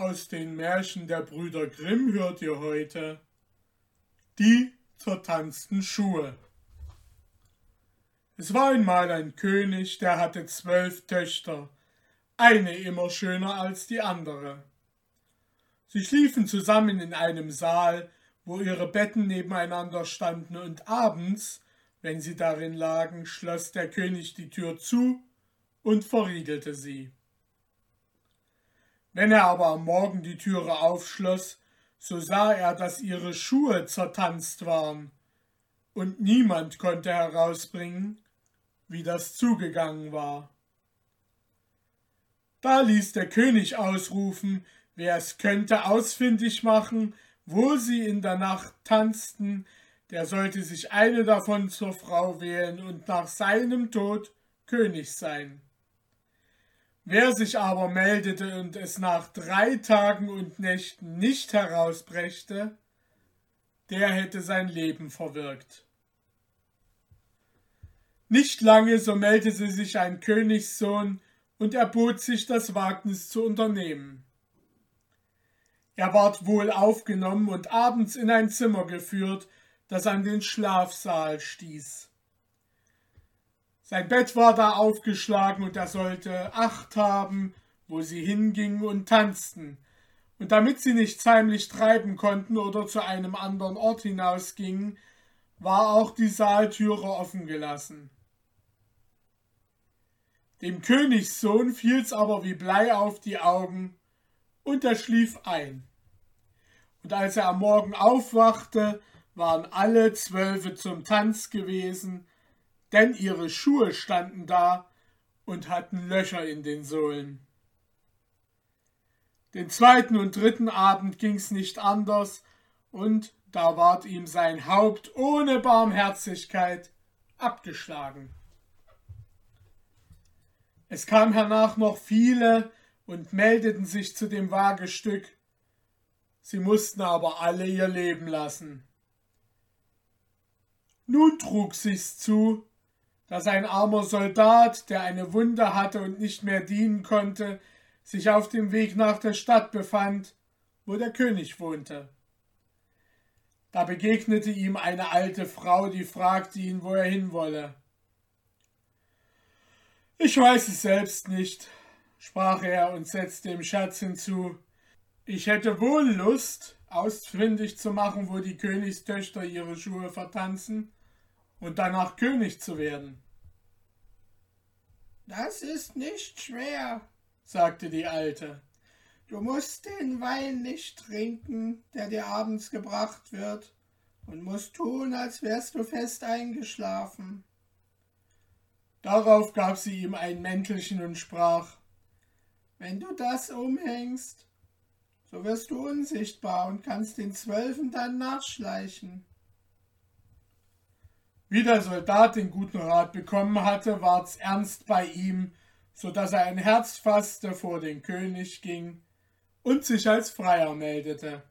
Aus den Märchen der Brüder Grimm hört ihr heute die zertanzten Schuhe. Es war einmal ein König, der hatte zwölf Töchter, eine immer schöner als die andere. Sie schliefen zusammen in einem Saal, wo ihre Betten nebeneinander standen, und abends, wenn sie darin lagen, schloss der König die Tür zu und verriegelte sie. Wenn er aber am Morgen die Türe aufschloss, so sah er, dass ihre Schuhe zertanzt waren, und niemand konnte herausbringen, wie das zugegangen war. Da ließ der König ausrufen, wer es könnte ausfindig machen, wo sie in der Nacht tanzten, der sollte sich eine davon zur Frau wählen und nach seinem Tod König sein. Wer sich aber meldete und es nach drei Tagen und Nächten nicht herausbrächte, der hätte sein Leben verwirkt. Nicht lange, so meldete sich ein Königssohn und erbot sich das Wagnis zu unternehmen. Er ward wohl aufgenommen und abends in ein Zimmer geführt, das an den Schlafsaal stieß. Sein Bett war da aufgeschlagen und er sollte Acht haben, wo sie hingingen und tanzten. Und damit sie nichts heimlich treiben konnten oder zu einem anderen Ort hinausgingen, war auch die Saaltüre offen gelassen. Dem Königssohn fiel's aber wie Blei auf die Augen, und er schlief ein. Und als er am Morgen aufwachte, waren alle Zwölfe zum Tanz gewesen, denn ihre Schuhe standen da und hatten Löcher in den Sohlen. Den zweiten und dritten Abend ging's nicht anders, und da ward ihm sein Haupt ohne Barmherzigkeit abgeschlagen. Es kam hernach noch viele und meldeten sich zu dem Wagestück, sie mussten aber alle ihr Leben lassen. Nun trug sich's zu, dass ein armer Soldat, der eine Wunde hatte und nicht mehr dienen konnte, sich auf dem Weg nach der Stadt befand, wo der König wohnte. Da begegnete ihm eine alte Frau, die fragte ihn, wo er hinwolle. Ich weiß es selbst nicht, sprach er und setzte im Scherz hinzu. Ich hätte wohl Lust, ausfindig zu machen, wo die Königstöchter ihre Schuhe vertanzen, und danach König zu werden. Das ist nicht schwer, sagte die Alte. Du musst den Wein nicht trinken, der dir abends gebracht wird, und musst tun, als wärst du fest eingeschlafen. Darauf gab sie ihm ein Mäntelchen und sprach Wenn du das umhängst, so wirst du unsichtbar und kannst den Zwölfen dann nachschleichen. Wie der Soldat den guten Rat bekommen hatte, ward's ernst bei ihm, so dass er ein Herz fasste, vor den König ging und sich als Freier meldete.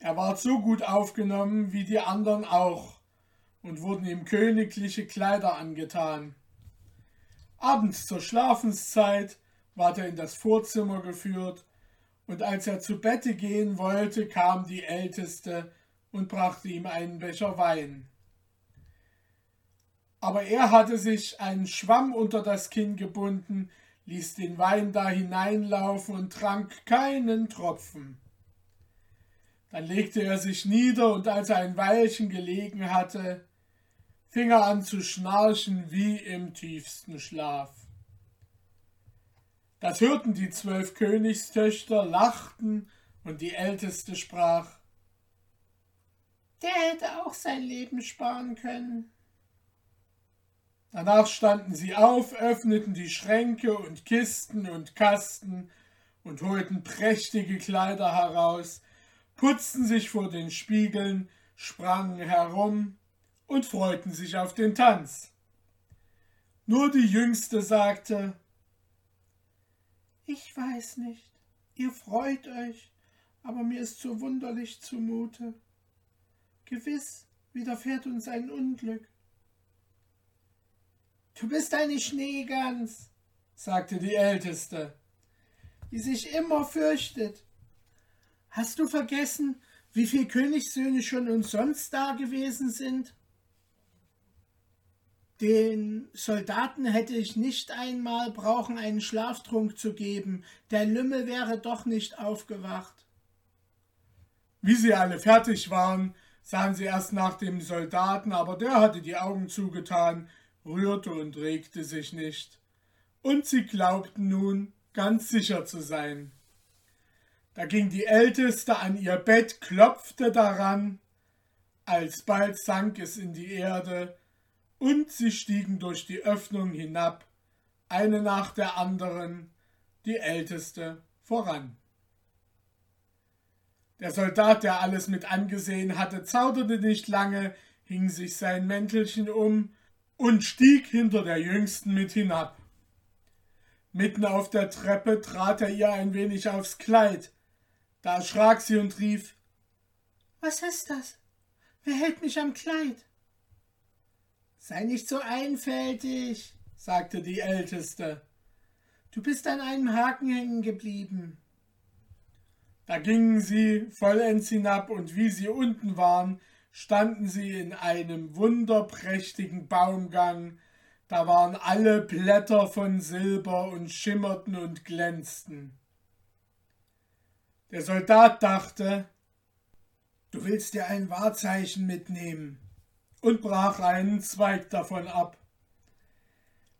Er ward so gut aufgenommen wie die anderen auch und wurden ihm königliche Kleider angetan. Abends zur Schlafenszeit ward er in das Vorzimmer geführt, und als er zu Bette gehen wollte, kam die Älteste und brachte ihm einen Becher Wein. Aber er hatte sich einen Schwamm unter das Kinn gebunden, ließ den Wein da hineinlaufen und trank keinen Tropfen. Dann legte er sich nieder, und als er ein Weilchen gelegen hatte, fing er an zu schnarchen wie im tiefsten Schlaf. Das hörten die zwölf Königstöchter, lachten, und die älteste sprach der hätte auch sein Leben sparen können. Danach standen sie auf, öffneten die Schränke und Kisten und Kasten und holten prächtige Kleider heraus, putzten sich vor den Spiegeln, sprangen herum und freuten sich auf den Tanz. Nur die Jüngste sagte Ich weiß nicht, ihr freut euch, aber mir ist so wunderlich zumute. Gewiss widerfährt uns ein Unglück. Du bist eine Schneegans, sagte die Älteste. die sich immer fürchtet. Hast du vergessen, wie viele Königssöhne schon umsonst da gewesen sind? Den Soldaten hätte ich nicht einmal brauchen, einen Schlaftrunk zu geben, der Lümmel wäre doch nicht aufgewacht. Wie sie alle fertig waren, sahen sie erst nach dem Soldaten, aber der hatte die Augen zugetan, rührte und regte sich nicht. Und sie glaubten nun, ganz sicher zu sein. Da ging die Älteste an ihr Bett, klopfte daran, alsbald sank es in die Erde, und sie stiegen durch die Öffnung hinab, eine nach der anderen, die Älteste voran. Der Soldat, der alles mit angesehen hatte, zauderte nicht lange, hing sich sein Mäntelchen um und stieg hinter der Jüngsten mit hinab. Mitten auf der Treppe trat er ihr ein wenig aufs Kleid. Da erschrak sie und rief Was ist das? Wer hält mich am Kleid? Sei nicht so einfältig, sagte die Älteste. Du bist an einem Haken hängen geblieben. Da gingen sie vollends hinab, und wie sie unten waren, standen sie in einem wunderprächtigen Baumgang, da waren alle Blätter von Silber und schimmerten und glänzten. Der Soldat dachte, du willst dir ein Wahrzeichen mitnehmen und brach einen Zweig davon ab.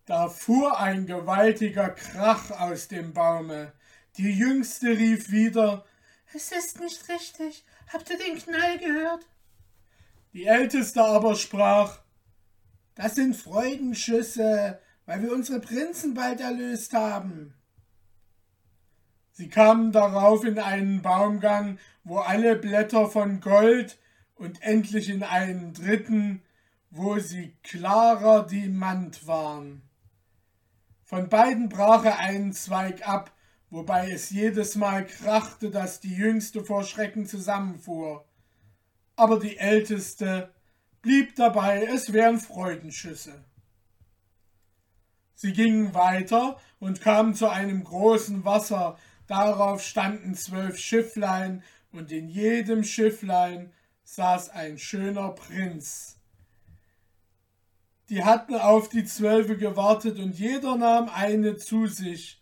Da fuhr ein gewaltiger Krach aus dem Baume. Die Jüngste rief wieder Es ist nicht richtig. Habt ihr den Knall gehört? Die Älteste aber sprach Das sind Freudenschüsse, weil wir unsere Prinzen bald erlöst haben. Sie kamen darauf in einen Baumgang, wo alle Blätter von Gold und endlich in einen dritten, wo sie klarer Diamant waren. Von beiden brach er einen Zweig ab, wobei es jedes Mal krachte, dass die Jüngste vor Schrecken zusammenfuhr. Aber die Älteste blieb dabei, es wären Freudenschüsse. Sie gingen weiter und kamen zu einem großen Wasser, darauf standen zwölf Schifflein, und in jedem Schifflein saß ein schöner Prinz. Die hatten auf die Zwölfe gewartet und jeder nahm eine zu sich.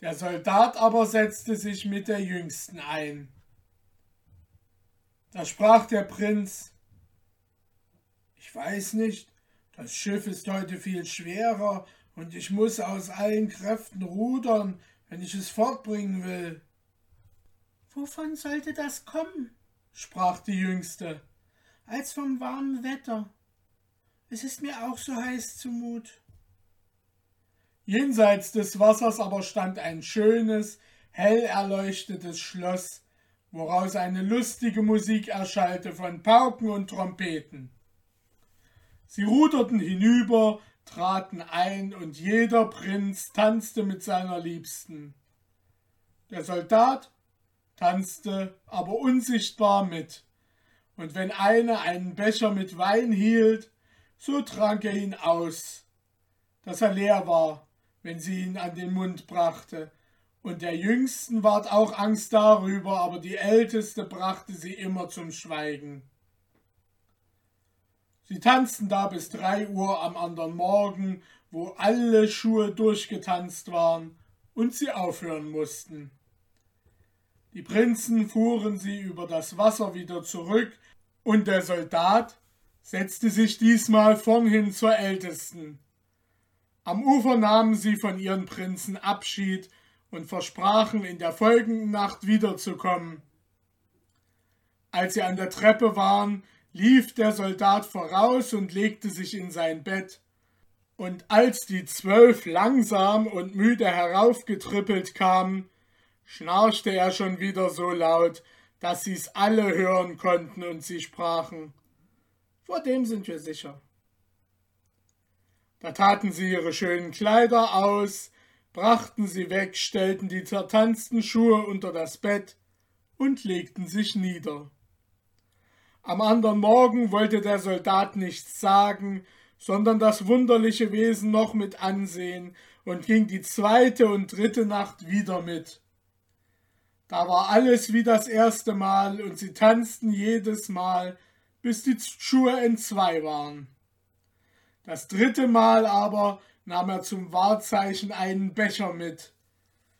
Der Soldat aber setzte sich mit der Jüngsten ein. Da sprach der Prinz, ich weiß nicht, das Schiff ist heute viel schwerer und ich muss aus allen Kräften rudern, wenn ich es fortbringen will. Wovon sollte das kommen? sprach die Jüngste, als vom warmen Wetter. Es ist mir auch so heiß zumut. Jenseits des Wassers aber stand ein schönes, hell erleuchtetes Schloss, woraus eine lustige Musik erschallte von Pauken und Trompeten. Sie ruderten hinüber, traten ein, und jeder Prinz tanzte mit seiner Liebsten. Der Soldat tanzte aber unsichtbar mit, und wenn eine einen Becher mit Wein hielt, so trank er ihn aus, dass er leer war, wenn sie ihn an den Mund brachte, und der Jüngsten ward auch Angst darüber, aber die Älteste brachte sie immer zum Schweigen. Sie tanzten da bis drei Uhr am anderen Morgen, wo alle Schuhe durchgetanzt waren und sie aufhören mussten. Die Prinzen fuhren sie über das Wasser wieder zurück, und der Soldat setzte sich diesmal vornhin zur Ältesten. Am Ufer nahmen sie von ihren Prinzen Abschied und versprachen, in der folgenden Nacht wiederzukommen. Als sie an der Treppe waren, lief der Soldat voraus und legte sich in sein Bett. Und als die zwölf langsam und müde heraufgetrippelt kamen, schnarchte er schon wieder so laut, dass sie's alle hören konnten und sie sprachen, vor dem sind wir sicher. Da taten sie ihre schönen Kleider aus, brachten sie weg, stellten die zertanzten Schuhe unter das Bett und legten sich nieder. Am andern Morgen wollte der Soldat nichts sagen, sondern das wunderliche Wesen noch mit ansehen und ging die zweite und dritte Nacht wieder mit Da war alles wie das erste Mal und sie tanzten jedes Mal, bis die Schuhe entzwei waren. Das dritte Mal aber nahm er zum Wahrzeichen einen Becher mit.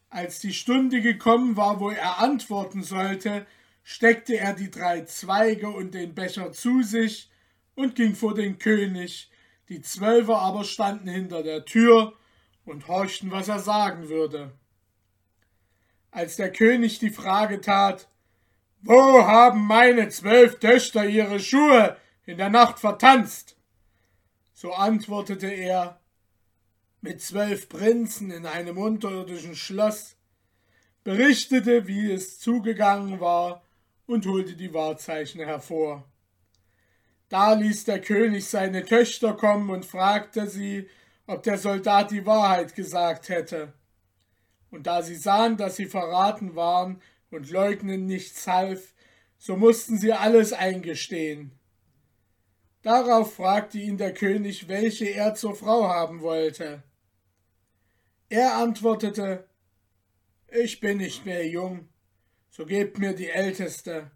Als die Stunde gekommen war, wo er antworten sollte, steckte er die drei Zweige und den Becher zu sich und ging vor den König, die Zwölfe aber standen hinter der Tür und horchten, was er sagen würde. Als der König die Frage tat, Wo haben meine zwölf Töchter ihre Schuhe in der Nacht vertanzt? So antwortete er, mit zwölf Prinzen in einem unterirdischen Schloss, berichtete, wie es zugegangen war und holte die Wahrzeichen hervor. Da ließ der König seine Töchter kommen und fragte sie, ob der Soldat die Wahrheit gesagt hätte. Und da sie sahen, dass sie verraten waren und leugnen nichts half, so mussten sie alles eingestehen. Darauf fragte ihn der König, welche er zur Frau haben wollte. Er antwortete, Ich bin nicht mehr jung, so gebt mir die Älteste.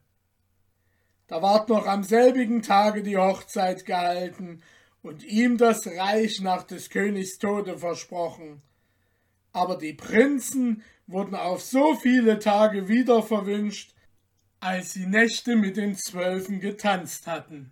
Da ward noch am selbigen Tage die Hochzeit gehalten und ihm das Reich nach des Königs Tode versprochen. Aber die Prinzen wurden auf so viele Tage wieder verwünscht, als sie Nächte mit den Zwölfen getanzt hatten.